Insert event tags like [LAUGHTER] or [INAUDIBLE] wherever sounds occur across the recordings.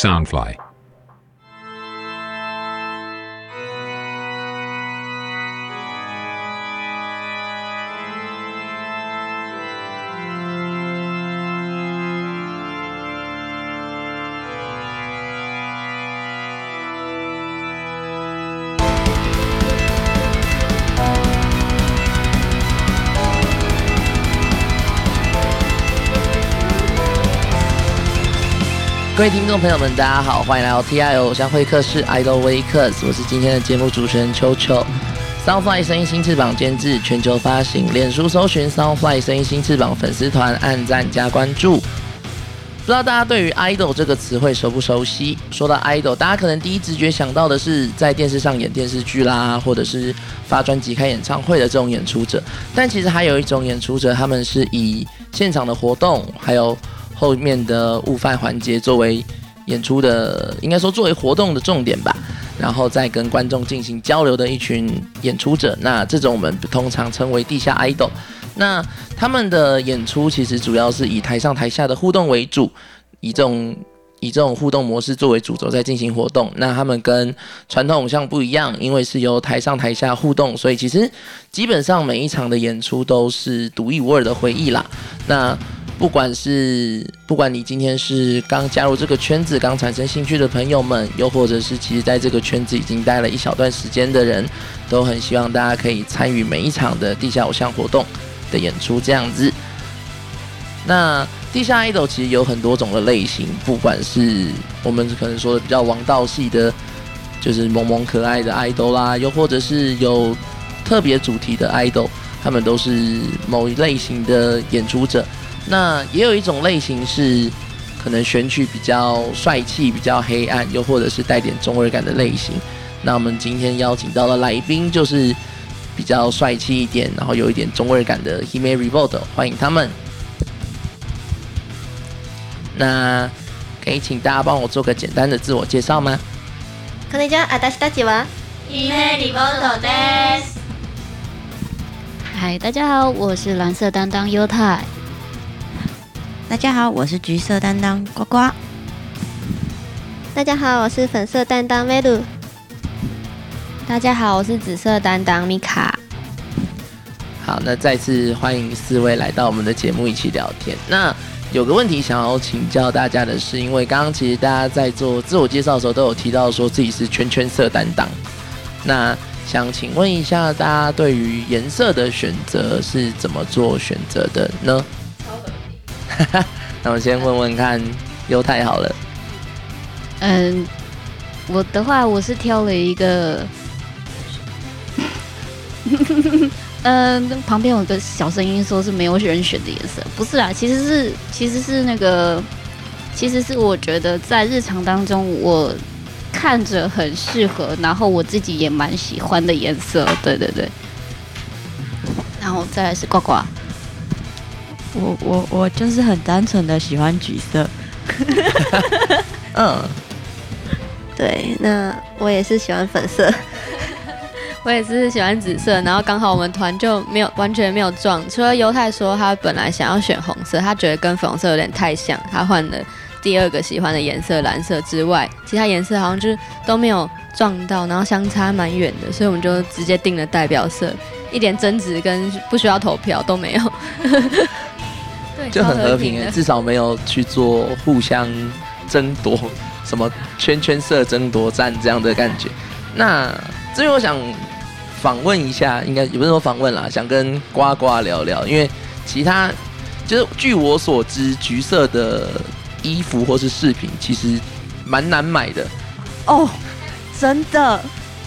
Soundfly. 各位听众朋友们，大家好，欢迎来到 T I O 偶像会客室 Idol Wakers，我是今天的节目主持人秋秋。Soundfly 声音新翅膀监制，全球发行，脸书搜寻 Soundfly 声音新翅膀粉丝团，按赞加关注。不知道大家对于 idol 这个词汇熟不熟悉？说到 idol，大家可能第一直觉想到的是在电视上演电视剧啦，或者是发专辑、开演唱会的这种演出者。但其实还有一种演出者，他们是以现场的活动，还有后面的午饭环节作为演出的，应该说作为活动的重点吧，然后再跟观众进行交流的一群演出者。那这种我们通常称为地下 idol。那他们的演出其实主要是以台上台下的互动为主，以这种以这种互动模式作为主轴在进行活动。那他们跟传统偶像不一样，因为是由台上台下互动，所以其实基本上每一场的演出都是独一无二的回忆啦。那不管是不管你今天是刚加入这个圈子、刚产生兴趣的朋友们，又或者是其实在这个圈子已经待了一小段时间的人，都很希望大家可以参与每一场的地下偶像活动的演出，这样子。那地下 idol 其实有很多种的类型，不管是我们可能说的比较王道系的，就是萌萌可爱的 idol 啦，又或者是有特别主题的 idol，他们都是某一类型的演出者。那也有一种类型是可能选取比较帅气、比较黑暗，又或者是带点中二感的类型。那我们今天邀请到的来宾就是比较帅气一点，然后有一点中二感的 Hime Revolt，欢迎他们。那可以请大家帮我做个简单的自我介绍吗？こんにちは、私たちは姫リボートです。嗨，大家好，我是蓝色担当优太。 大家好，我是橘色担当呱呱。大家好，我是粉色担当梅鲁。大家好，我是紫色担当米卡。好，那再次欢迎四位来到我们的节目一起聊天。那有个问题想要请教大家的是，因为刚刚其实大家在做自我介绍的时候都有提到说自己是圈圈色担当，那想请问一下大家对于颜色的选择是怎么做选择的呢？[LAUGHS] 那我先问问看优太好了。嗯，我的话我是挑了一个，[LAUGHS] 嗯，旁边有个小声音说是没有人选的颜色，不是啦，其实是其实是那个，其实是我觉得在日常当中我看着很适合，然后我自己也蛮喜欢的颜色，对对对。然后再来是呱呱，我我我就是很单纯的喜欢橘色，[LAUGHS] 嗯，对，那我也是喜欢粉色。[LAUGHS] 我也是喜欢紫色，然后刚好我们团就没有完全没有撞。除了犹太说他本来想要选红色，他觉得跟粉红色有点太像，他换了第二个喜欢的颜色蓝色之外，其他颜色好像就是都没有撞到，然后相差蛮远的，所以我们就直接定了代表色，一点争执跟不需要投票都没有。[LAUGHS] 对，就很和平诶，至少没有去做互相争夺什么圈圈色争夺战这样的感觉。那这边我想访问一下，应该也不是说访问啦，想跟呱呱聊聊，因为其他就是据我所知，橘色的衣服或是饰品其实蛮难买的。哦，真的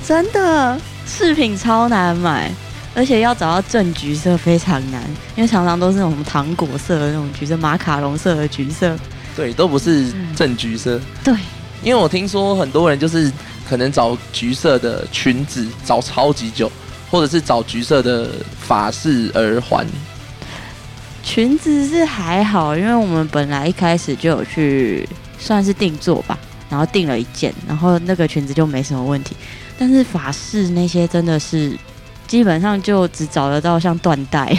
真的饰品超难买，而且要找到正橘色非常难，因为常常都是那种糖果色的那种橘色、马卡龙色的橘色。对，都不是正橘色。对，因为我听说很多人就是可能找橘色的裙子找超级久，或者是找橘色的法式、耳环。裙子是还好，因为我们本来一开始就有去算是定做吧，然后定了一件，然后那个裙子就没什么问题。但是法式那些真的是基本上就只找得到像缎带，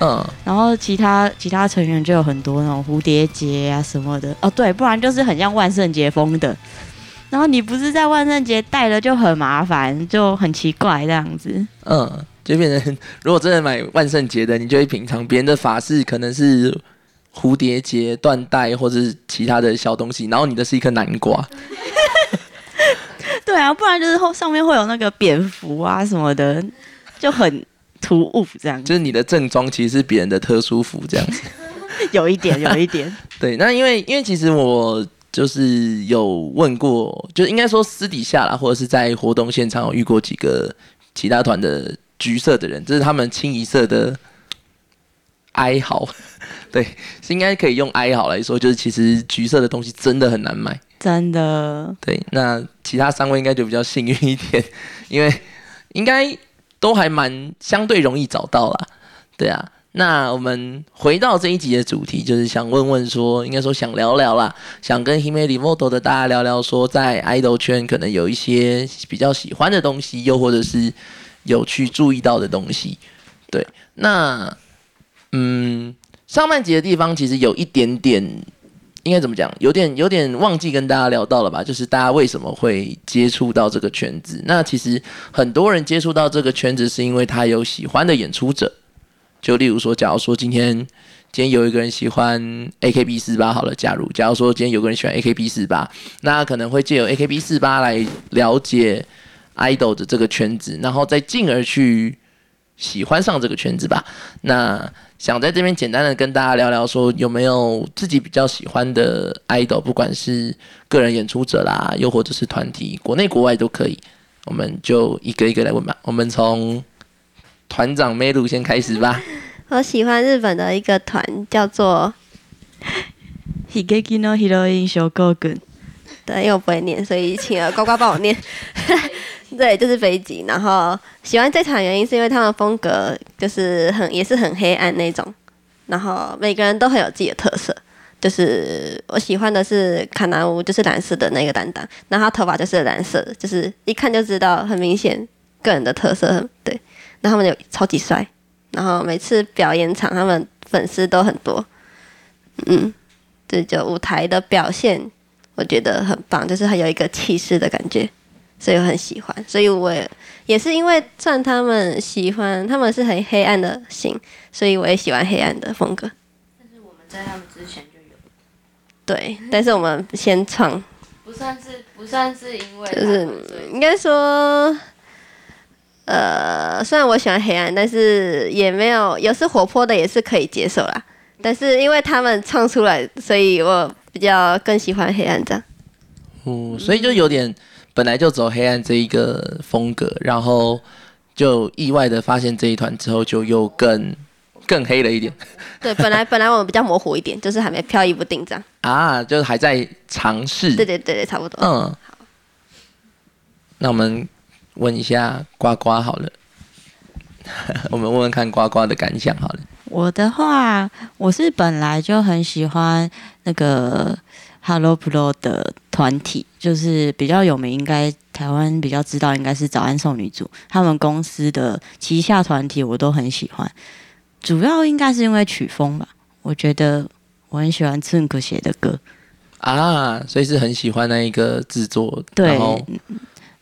嗯，然后其他其他成员就有很多那种蝴蝶结啊什么的。哦，对，不然就是很像万圣节风的。然后你不是在万圣节戴了就很麻烦，就很奇怪这样子。嗯，就变成如果真的买万圣节的，你就会品尝别人的法式可能是蝴蝶结、缎带或者是其他的小东西，然后你的是一颗南瓜。对啊，不然就是后上面会有那个蝙蝠啊什么的，就很突兀这样子。就是你的正装其实是别人的特殊服这样子。[LAUGHS] 有一点，有一点。[LAUGHS] 对，那因为因为其实我就是有问过，就应该说私底下啦，或者是在活动现场有遇过几个其他团的橘色的人，这是他们清一色的哀嚎。[LAUGHS] 对，是应该可以用哀嚎来说，就是其实橘色的东西真的很难买。真的，对，那其他三位应该就比较幸运一点，因为应该都还蛮相对容易找到啦。对啊，那我们回到这一集的主题，就是想问问说，应该说想聊聊啦，想跟 Hime Remote 的大家聊聊说，在 idol 圈可能有一些比较喜欢的东西，又或者是有去注意到的东西。对，那嗯，上半集的地方其实有一点点。应该怎么讲？有点有点忘记跟大家聊到了吧？就是大家为什么会接触到这个圈子？那其实很多人接触到这个圈子，是因为他有喜欢的演出者。就例如说，假如说今天今天有一个人喜欢 AKB 四八，好了，假如假如说今天有个人喜欢 AKB 四八，那可能会借由 AKB 四八来了解 idol 的这个圈子，然后再进而去喜欢上这个圈子吧。那想在这边简单的跟大家聊聊，说有没有自己比较喜欢的 idol，不管是个人演出者啦，又或者是团体，国内国外都可以。我们就一个一个来问吧。我们从团长梅鲁先开始吧。[LAUGHS] 我喜欢日本的一个团，叫做 [LAUGHS] Higeki no Heroine Shogogun。对，因为我不会念，所以请了呱呱帮我念。[LAUGHS] [LAUGHS] 对，就是飞机。然后喜欢这场原因是因为他们风格就是很也是很黑暗那种，然后每个人都很有自己的特色。就是我喜欢的是卡南乌，就是蓝色的那个担当，然后他头发就是蓝色的，就是一看就知道很明显个人的特色。对，然后他们有超级帅，然后每次表演场他们粉丝都很多。嗯，这就舞台的表现。我觉得很棒，就是很有一个气势的感觉，所以我很喜欢。所以我也也是因为算他们喜欢，他们是很黑暗的型，所以我也喜欢黑暗的风格。但是我们在他们之前就有，对，但是我们先创，不算是不算是因为就是应该说，呃，虽然我喜欢黑暗，但是也没有有时活泼的也是可以接受啦。但是因为他们唱出来，所以我。比较更喜欢黑暗这样，哦，所以就有点本来就走黑暗这一个风格，然后就意外的发现这一团之后，就又更更黑了一点。对，本来 [LAUGHS] 本来我们比较模糊一点，就是还没飘逸不定这样。啊，就是还在尝试。对对对对，差不多。嗯，好。那我们问一下呱呱好了，[LAUGHS] 我们问问看呱呱的感想好了。我的话，我是本来就很喜欢那个 Hello Pro 的团体，就是比较有名，应该台湾比较知道，应该是早安少女组。他们公司的旗下团体我都很喜欢，主要应该是因为曲风吧。我觉得我很喜欢 Tink 写的歌啊，所以是很喜欢那一个制作，然后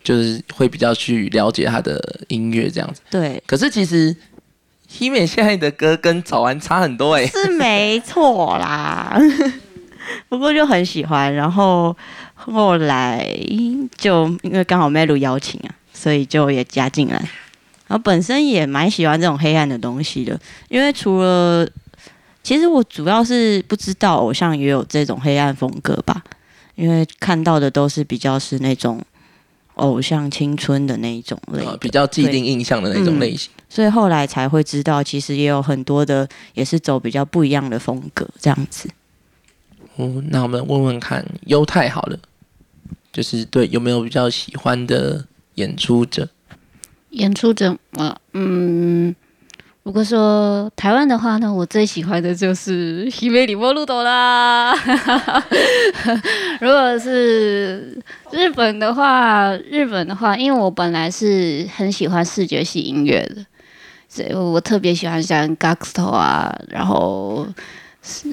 就是会比较去了解他的音乐这样子。对，可是其实。希美现在的歌跟早安差很多哎，是没错啦。[LAUGHS] [LAUGHS] 不过就很喜欢，然后后来就因为刚好 Melu 邀请啊，所以就也加进来。然后本身也蛮喜欢这种黑暗的东西的，因为除了其实我主要是不知道偶像也有这种黑暗风格吧，因为看到的都是比较是那种。偶像青春的那一种类，比较既定印象的那种类型，所以后来才会知道，其实也有很多的也是走比较不一样的风格这样子。嗯，那我们问问看优太好了，就是对有没有比较喜欢的演出者？演出者啊，嗯。如果说台湾的话呢，我最喜欢的就是西北里波路斗啦。如果是日本的话，日本的话，因为我本来是很喜欢视觉系音乐的，所以我特别喜欢像 Gaxto 啊，然后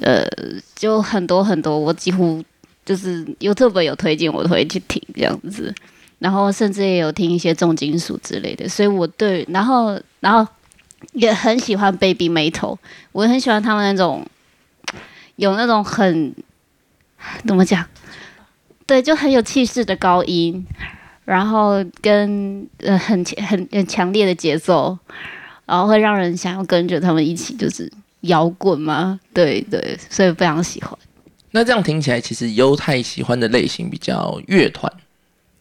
呃，就很多很多，我几乎就是 YouTube 有推荐，我都会去听这样子。然后甚至也有听一些重金属之类的，所以我对，然后然后也很喜欢 Baby Metal，我很喜欢他们那种有那种很怎么讲，对，就很有气势的高音，然后跟呃很很很强烈的节奏，然后会让人想要跟着他们一起就是摇滚吗，对对，所以非常喜欢。那这样听起来，其实犹太喜欢的类型比较乐团。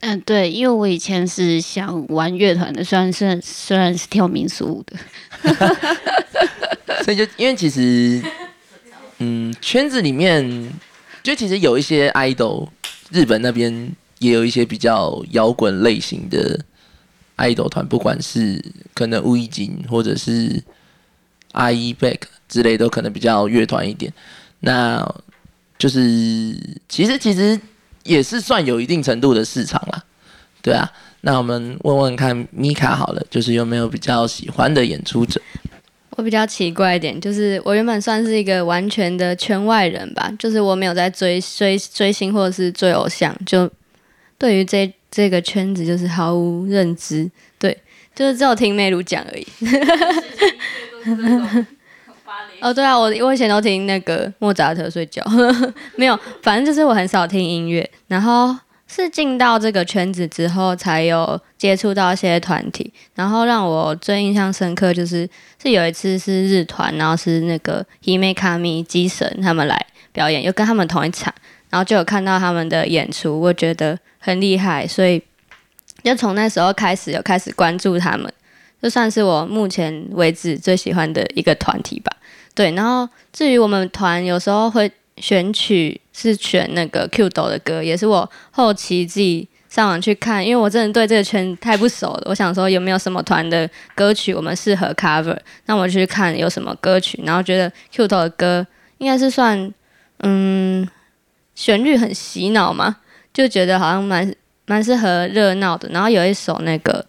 嗯，对，因为我以前是想玩乐团的，虽然虽然虽然是跳民俗舞的，[LAUGHS] 所以就因为其实，嗯，圈子里面就其实有一些 idol，日本那边也有一些比较摇滚类型的 idol 团，不管是可能乌一锦或者是 IE Back 之类，都可能比较乐团一点。那就是其实其实。也是算有一定程度的市场啦，对啊。那我们问问看米卡好了，就是有没有比较喜欢的演出者？我比较奇怪一点，就是我原本算是一个完全的圈外人吧，就是我没有在追追追星或者是追偶像，就对于这这个圈子就是毫无认知，对，就是只有听妹如讲而已。[LAUGHS] [LAUGHS] 哦，对啊，我我以前都听那个莫扎特睡觉，[LAUGHS] 没有，反正就是我很少听音乐。然后是进到这个圈子之后，才有接触到一些团体。然后让我最印象深刻，就是是有一次是日团，然后是那个 Hime Kami 机神他们来表演，又跟他们同一场，然后就有看到他们的演出，我觉得很厉害，所以就从那时候开始有开始关注他们，就算是我目前为止最喜欢的一个团体吧。对，然后至于我们团有时候会选曲是选那个 Q 斗的歌，也是我后期自己上网去看，因为我真的对这个圈太不熟了。我想说有没有什么团的歌曲我们适合 cover，那我去看有什么歌曲，然后觉得 Q 斗的歌应该是算嗯旋律很洗脑嘛，就觉得好像蛮蛮适合热闹的。然后有一首那个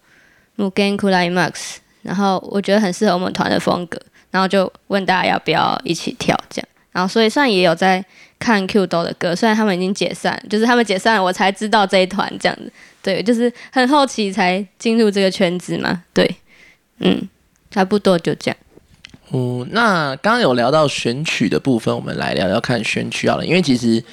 Mugen Kulai Max，然后我觉得很适合我们团的风格。然后就问大家要不要一起跳这样，然后所以算也有在看 Q 斗的歌，虽然他们已经解散，就是他们解散了，我才知道这一团这样子，对，就是很好奇才进入这个圈子嘛，对，嗯，差不多就这样。嗯，那刚刚有聊到选曲的部分，我们来聊聊看选曲好了，因为其实，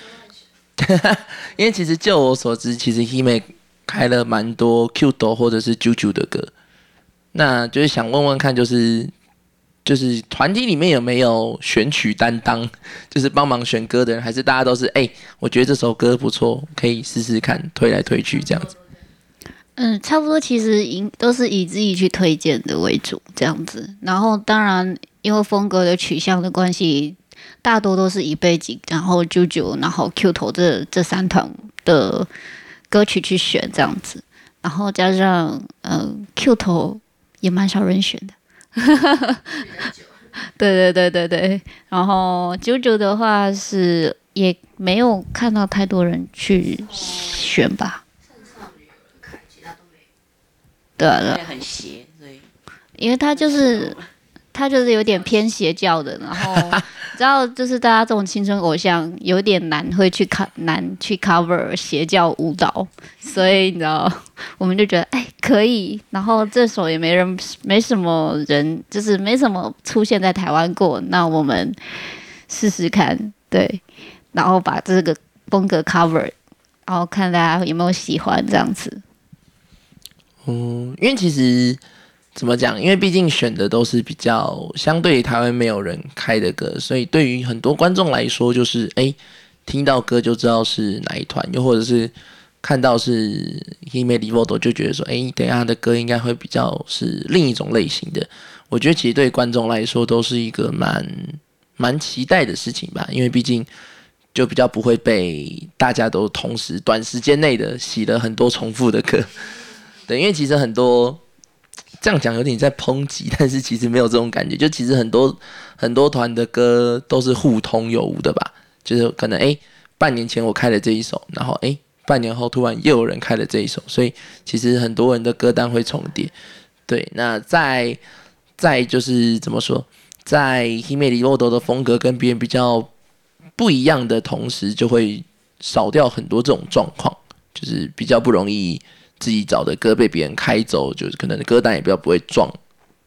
[LAUGHS] 因为其实就我所知，其实 Hime 开了蛮多 Q 斗或者是 JoJo 的歌，那就是想问问看，就是。就是团体里面有没有选曲担当，就是帮忙选歌的人，还是大家都是哎，我觉得这首歌不错，可以试试看，推来推去这样子。嗯，差不多，其实以都是以自己去推荐的为主这样子。然后当然因为风格的取向的关系，大多都是以背景，然后 JoJo，然后 Q 头这这三团的歌曲去选这样子。然后加上嗯 Q 头也蛮少人选的。[LAUGHS] 对对对对对，然后九九的话是也没有看到太多人去选吧。对对，很邪，对，因为他就是他就是有点偏邪教的，然后。[LAUGHS] 知道，就是大家这种青春偶像有点难，会去看难去 cover 邪教舞蹈，所以你知道，我们就觉得哎可以。然后这首也没人，没什么人，就是没什么出现在台湾过，那我们试试看，对，然后把这个风格 cover，然后看大家有没有喜欢这样子。嗯，因为其实。怎么讲？因为毕竟选的都是比较相对台湾没有人开的歌，所以对于很多观众来说，就是哎，听到歌就知道是哪一团，又或者是看到是 Hime Livodo 就觉得说，哎，等下他的歌应该会比较是另一种类型的。我觉得其实对观众来说都是一个蛮蛮期待的事情吧，因为毕竟就比较不会被大家都同时短时间内的洗了很多重复的歌。对，因为其实很多。这样讲有点在抨击，[LAUGHS] 但是其实没有这种感觉。就其实很多很多团的歌都是互通有无的吧。就是可能哎，半年前我开了这一首，然后哎，半年后突然又有人开了这一首，所以其实很多人的歌单会重叠。对，那在在就是怎么说，在 Hime 里沃多的风格跟别人比较不一样的同时，就会少掉很多这种状况，就是比较不容易自己找的歌被别人开走，就是可能歌单也比较不会撞，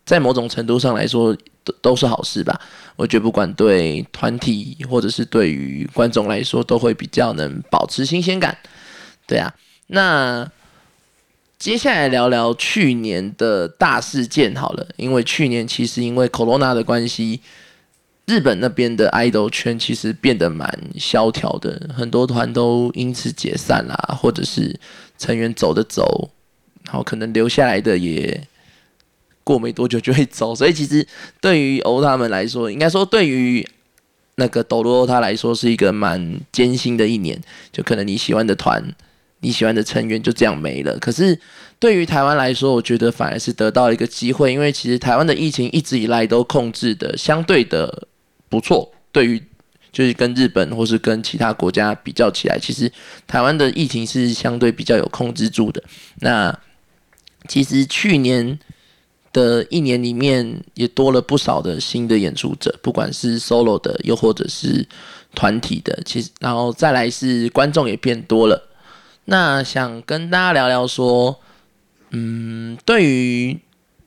在某种程度上来说都都是好事吧。我觉得不管对团体或者是对于观众来说，都会比较能保持新鲜感。对啊，那接下来聊聊去年的大事件好了，因为去年其实因为 Corona 的关系，日本那边的 idol 圈其实变得蛮萧条的，很多团都因此解散啦，或者是成员走的走，然后可能留下来的也过没多久就会走，所以其实对于欧他们来说，应该说对于那个斗罗欧他来说是一个蛮艰辛的一年，就可能你喜欢的团。你喜欢的成员就这样没了。可是对于台湾来说，我觉得反而是得到一个机会，因为其实台湾的疫情一直以来都控制的相对的不错。对于就是跟日本或是跟其他国家比较起来，其实台湾的疫情是相对比较有控制住的。那其实去年的一年里面也多了不少的新的演出者，不管是 solo 的，又或者是团体的。其实然后再来是观众也变多了。那想跟大家聊聊说，嗯，对于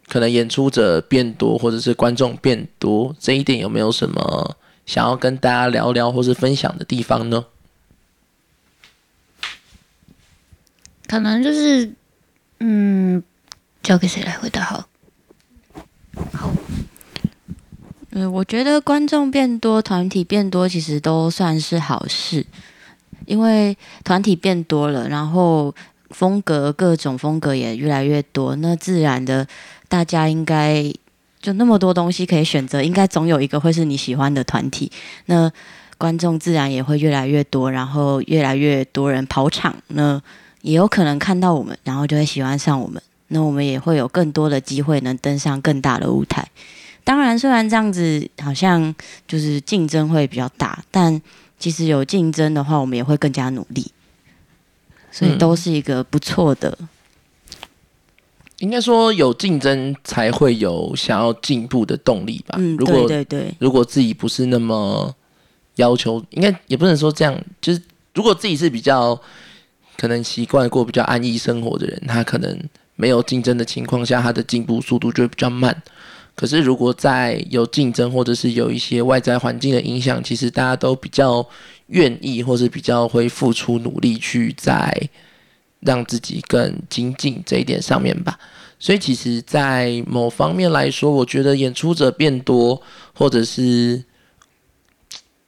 可能演出者变多或者是观众变多这一点，有没有什么想要跟大家聊聊或是分享的地方呢？可能就是，嗯，交给谁来回答好？好，嗯，我觉得观众变多，团体变多，其实都算是好事。因为团体变多了，然后风格各种风格也越来越多，那自然的大家应该就那么多东西可以选择，应该总有一个会是你喜欢的团体。那观众自然也会越来越多，然后越来越多人跑场，那也有可能看到我们，然后就会喜欢上我们。那我们也会有更多的机会能登上更大的舞台。当然，虽然这样子好像就是竞争会比较大，但其实有竞争的话，我们也会更加努力，所以都是一个不错的。应该说有竞争才会有想要进步的动力吧。嗯，对对对。如果自己不是那么要求，应该也不能说这样。就是如果自己是比较可能习惯过比较安逸生活的人，他可能没有竞争的情况下，他的进步速度就会比较慢。可是，如果在有竞争或者是有一些外在环境的影响，其实大家都比较愿意，或是比较会付出努力去在让自己更精进这一点上面吧。所以，其实，在某方面来说，我觉得演出者变多，或者是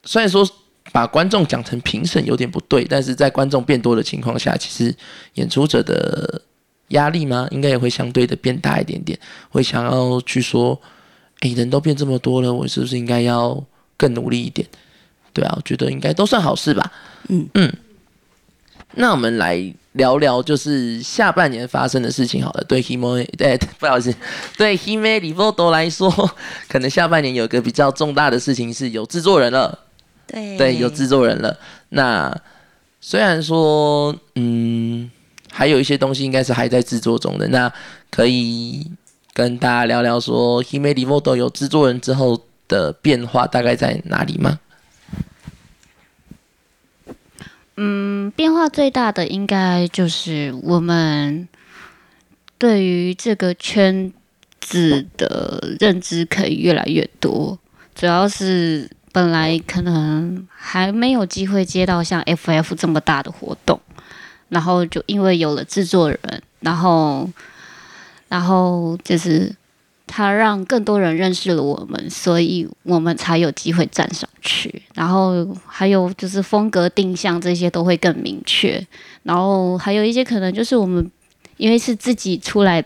虽然说把观众讲成评审有点不对，但是在观众变多的情况下，其实演出者的。压力吗？应该也会相对的变大一点点，会想要去说，诶，人都变这么多了，我是不是应该要更努力一点？对啊，我觉得应该都算好事吧。嗯嗯。那我们来聊聊，就是下半年发生的事情好了。对 Hime，对，[LAUGHS] 不好意思，对波多来说，[LAUGHS] 可能下半年有个比较重大的事情是有制作人了。对对，有制作人了。那虽然说，嗯。还有一些东西应该是还在制作中的，那可以跟大家聊聊说，Hime d e v o t o 有制作人之后的变化大概在哪里吗？嗯，变化最大的应该就是我们对于这个圈子的认知可以越来越多，主要是本来可能还没有机会接到像 FF 这么大的活动。然后就因为有了制作人，然后，然后就是他让更多人认识了我们，所以我们才有机会站上去。然后还有就是风格定向这些都会更明确。然后还有一些可能就是我们因为是自己出来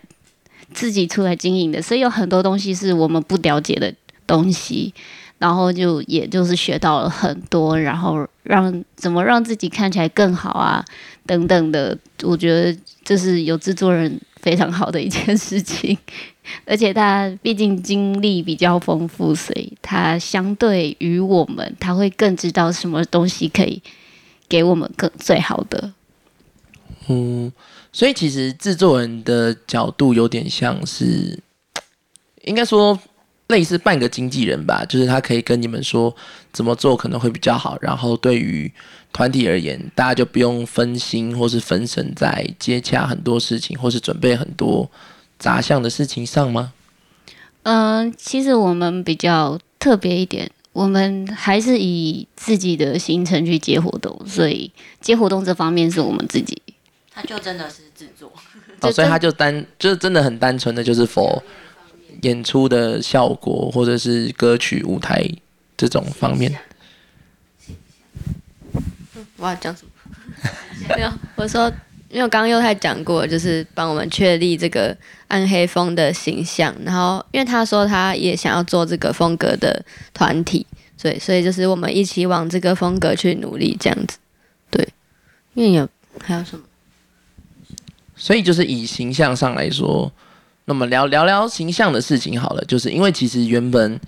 自己出来经营的，所以有很多东西是我们不了解的东西。然后就也就是学到了很多，然后让怎么让自己看起来更好啊，等等的，我觉得这是有制作人非常好的一件事情，[LAUGHS] 而且他毕竟经历比较丰富，所以他相对于我们，他会更知道什么东西可以给我们更最好的。嗯，所以其实制作人的角度有点像是。应该说，类似半个经纪人吧，就是他可以跟你们说怎么做可能会比较好，然后对于团体而言，大家就不用分心或是分神在接洽很多事情，或是准备很多杂项的事情上吗？嗯、其实我们比较特别一点，我们还是以自己的行程去接活动，所以接活动这方面是我们自己。他就真的是制作，哦，所以他就单就是真的很单纯的就是否演出的效果或者是歌曲舞台这种方面。我要讲什么？没有，我说，因为我刚刚又太讲过，就是帮我们确立这个暗黑风的形象。然后，因为他说他也想要做这个风格的团体，所以，所以就是我们一起往这个风格去努力，这样子。对，因为有还有什么？所以就是以形象上来说，那么聊聊聊形象的事情好了。就是因为其实原本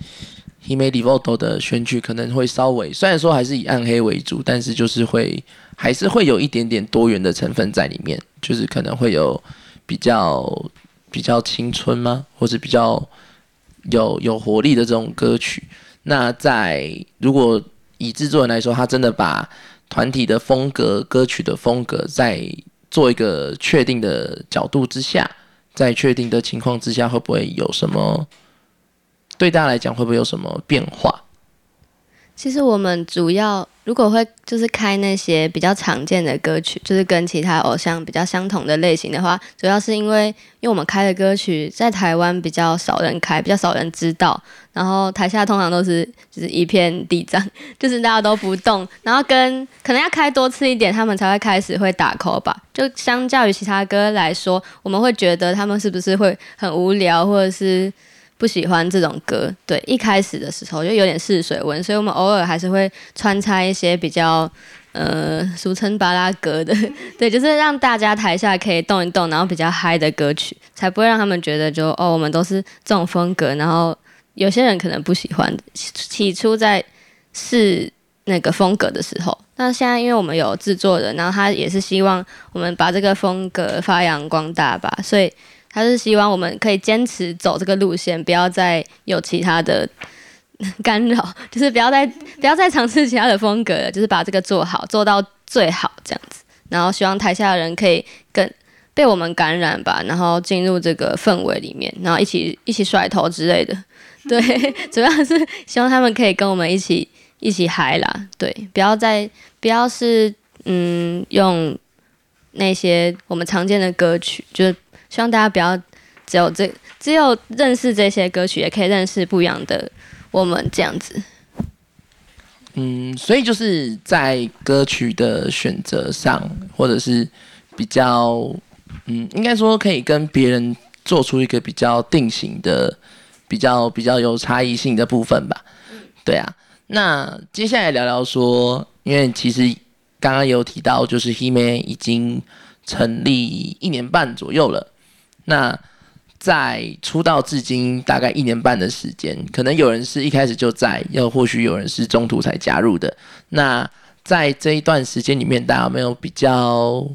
He Made v o t o 的选曲可能会稍微，虽然说还是以暗黑为主，但是就是会还是会有一点点多元的成分在里面，就是可能会有比较比较青春吗，或是比较有有活力的这种歌曲。那在如果以制作人来说，他真的把团体的风格、歌曲的风格在做一个确定的角度之下，在确定的情况之下，会不会有什么对大家来讲会不会有什么变化？其实我们主要如果会就是开那些比较常见的歌曲，就是跟其他偶像比较相同的类型的话，主要是因为因为我们开的歌曲在台湾比较少人开，比较少人知道，然后台下通常都是就是一片地藏，就是大家都不动，然后跟可能要开多次一点，他们才会开始会打 call 吧。就相较于其他歌来说，我们会觉得他们是不是会很无聊，或者是不喜欢这种歌。对，一开始的时候就有点试水温，所以我们偶尔还是会穿插一些比较呃俗称巴拉歌的，[LAUGHS] 对，就是让大家台下可以动一动，然后比较嗨的歌曲，才不会让他们觉得就哦我们都是这种风格，然后有些人可能不喜欢。起初在试那个风格的时候，那现在因为我们有制作人，然后他也是希望我们把这个风格发扬光大吧，所以他是希望我们可以坚持走这个路线，不要再有其他的 [LAUGHS] 干扰，[LAUGHS] 就是不要再不要再尝试其他的风格了，就是把这个做好，做到最好这样子。然后希望台下的人可以更被我们感染吧，然后进入这个氛围里面，然后一起一起甩头之类的。[LAUGHS] 对，主要是希望他们可以跟我们一起一起嗨啦。对，不要再不要是嗯用那些我们常见的歌曲，就是希望大家不要只有这只有认识这些歌曲，也可以认识不一样的我们这样子。嗯，所以就是在歌曲的选择上，或者是比较，嗯，应该说可以跟别人做出一个比较定型的、比较比较有差异性的部分吧。对啊，那接下来聊聊说，因为其实刚刚有提到，就是 Hime 已经成立一年半左右了。那在出道至今大概一年半的时间，可能有人是一开始就在，又或许有人是中途才加入的。那在这一段时间里面，大家有没有比较，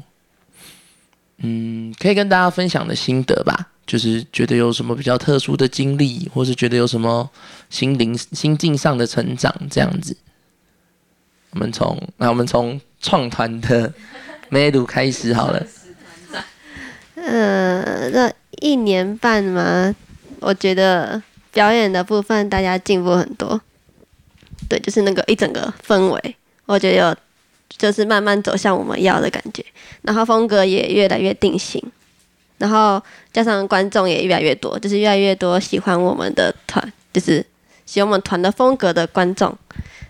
嗯，可以跟大家分享的心得吧？就是觉得有什么比较特殊的经历，或是觉得有什么心灵心境上的成长这样子。我们从那我们从创团的 [LAUGHS] 梅鲁开始好了。呃，这一年半嘛，我觉得表演的部分大家进步很多。对，就是那个一整个氛围，我觉得有就是慢慢走向我们要的感觉，然后风格也越来越定型，然后加上观众也越来越多，就是越来越多喜欢我们的团，就是喜欢我们团的风格的观众，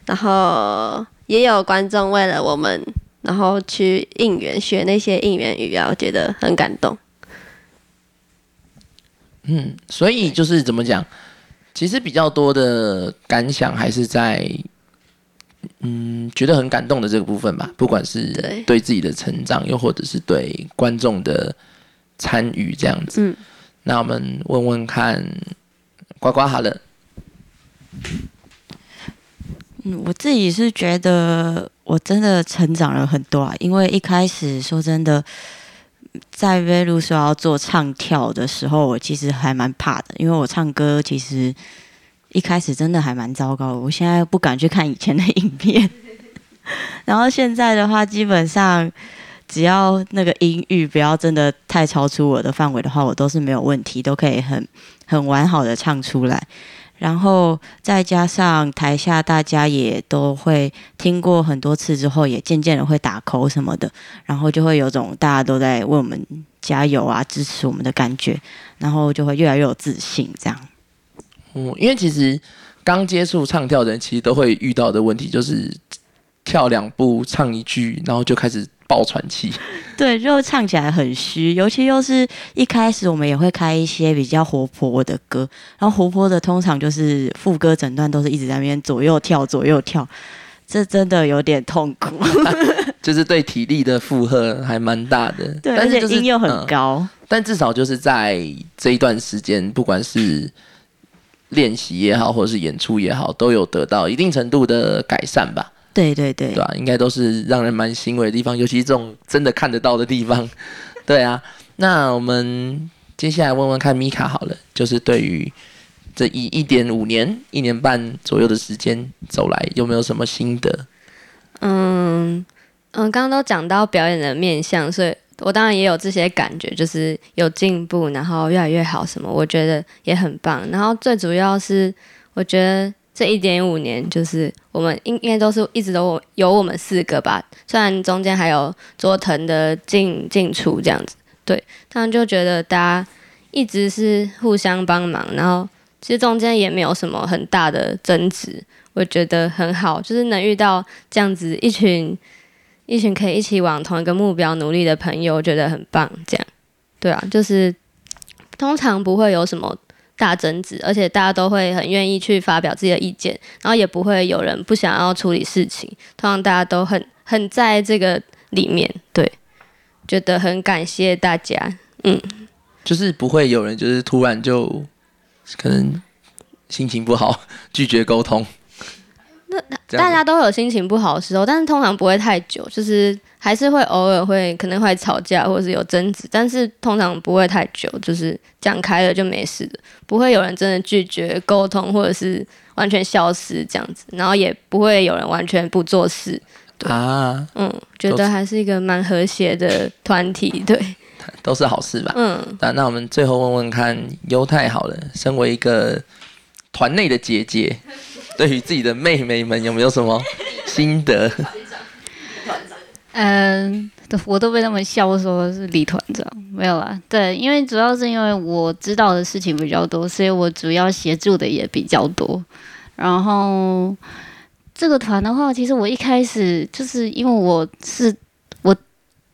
然后也有观众为了我们。然后去应援，学那些应援语啊，我觉得很感动。嗯，所以就是怎么讲，其实比较多的感想还是在，嗯，觉得很感动的这个部分吧。不管是对对自己的成长，又或者是对观众的参与这样子。嗯，那我们问问看，呱呱好了，嗯，我自己是觉得我真的成长了很多啊，因为一开始说真的，在 v 路说要做唱跳的时候，我其实还蛮怕的，因为我唱歌其实一开始真的还蛮糟糕，我现在不敢去看以前的影片。[LAUGHS] 然后现在的话，基本上只要那个音域不要真的太超出我的范围的话，我都是没有问题，都可以很很完好的唱出来。然后再加上台下大家也都会听过很多次之后，也渐渐的会打 call 什么的，然后就会有种大家都在为我们加油啊、支持我们的感觉，然后就会越来越有自信。这样，嗯，因为其实刚接触唱跳的人，其实都会遇到的问题就是跳两步、唱一句，然后就开始爆喘气。[LAUGHS] 对，就唱起来很虚，尤其又是一开始我们也会开一些比较活泼的歌，然后活泼的通常就是副歌整段都是一直在那边左右跳、左右跳，这真的有点痛苦。[LAUGHS] 就是对体力的负荷还蛮大的，对，但是就是音又很嗯高。但至少就是在这一段时间，不管是练习也好，或者是演出也好，都有得到一定程度的改善吧，对对对对吧、应该都是让人蛮欣慰的地方，尤其是这种真的看得到的地方。[LAUGHS] 对啊，那我们接下来问问看米卡好了，就是对于这一一点五年、一年半左右的时间走来，有没有什么心得？嗯嗯，刚刚都讲到表演的面向，所以我当然也有这些感觉，就是有进步，然后越来越好，什么我觉得也很棒。然后最主要是，我觉得这一点五年，就是我们应应该都是一直都有我们四个吧，虽然中间还有佐藤的进进出这样子，对，但就觉得大家一直是互相帮忙，然后其实中间也没有什么很大的争执，我觉得很好，就是能遇到这样子一群一群可以一起往同一个目标努力的朋友，我觉得很棒。这样，对啊，就是通常不会有什么大争执，而且大家都会很愿意去发表自己的意见，然后也不会有人不想要处理事情，通常大家都很很在这个里面，对，觉得很感谢大家。嗯，就是不会有人就是突然就可能心情不好拒绝沟通。那大家都有心情不好的时候，但是通常不会太久，就是还是会偶尔会可能会吵架或者是有争执，但是通常不会太久，就是讲开了就没事的，不会有人真的拒绝沟通或者是完全消失这样子，然后也不会有人完全不做事，对。啊，嗯，觉得还是一个蛮和谐的团体，对，[LAUGHS] 都是好事吧？嗯，那那我们最后问问看犹太好了，身为一个团内的姐姐，对于自己的妹妹们有没有什么心得？[LAUGHS] 嗯，都我都被他们笑说是李团长，没有啦。对，因为主要是因为我知道的事情比较多，所以我主要协助的也比较多。然后这个团的话，其实我一开始就是因为我是我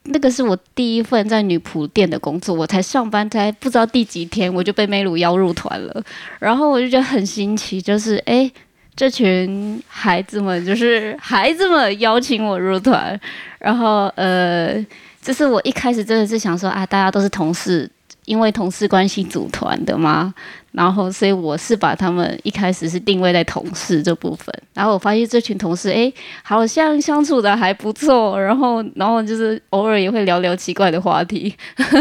那个是我第一份在女仆店的工作，我才上班才不知道第几天，我就被梅鲁邀入团了。然后我就觉得很新奇，就是诶。这群孩子们就是孩子们邀请我入团，然后呃，就是我一开始真的是想说啊，大家都是同事，因为同事关系组团的嘛，然后所以我是把他们一开始是定位在同事这部分，然后我发现这群同事诶，好像相处的还不错，然后然后就是偶尔也会聊聊奇怪的话题，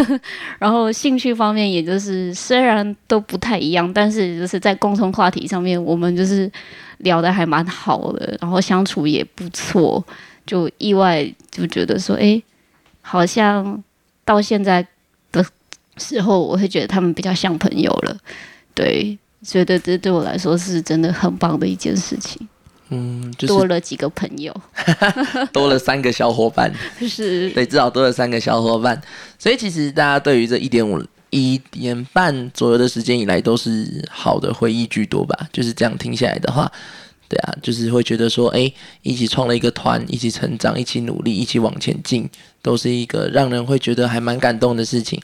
[LAUGHS] 然后兴趣方面也就是虽然都不太一样，但是就是在共同话题上面，我们就是聊的还蛮好的，然后相处也不错，就意外就觉得说，诶，好像到现在的时候，我会觉得他们比较像朋友了，对，觉得这对我来说是真的很棒的一件事情，嗯，就是多了几个朋友，[LAUGHS] 多了三个小伙伴，是对，至少多了三个小伙伴。所以其实大家对于这一点五一点半左右的时间以来，都是好的回忆居多吧。就是这样听下来的话，对啊，就是会觉得说，哎，一起创了一个团，一起成长，一起努力，一起往前进，都是一个让人会觉得还蛮感动的事情。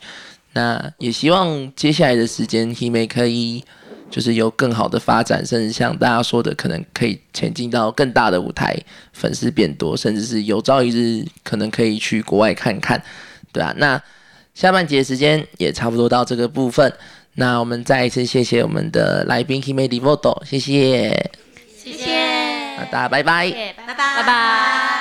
那也希望接下来的时间，Hime 可以就是有更好的发展，甚至像大家说的，可能可以前进到更大的舞台，粉丝变多，甚至是有朝一日可能可以去国外看看，对啊。那下半节时间也差不多到这个部分，那我们再一次谢谢我们的来宾 Hime Devoto，谢谢，谢谢，那大家拜拜。拜拜。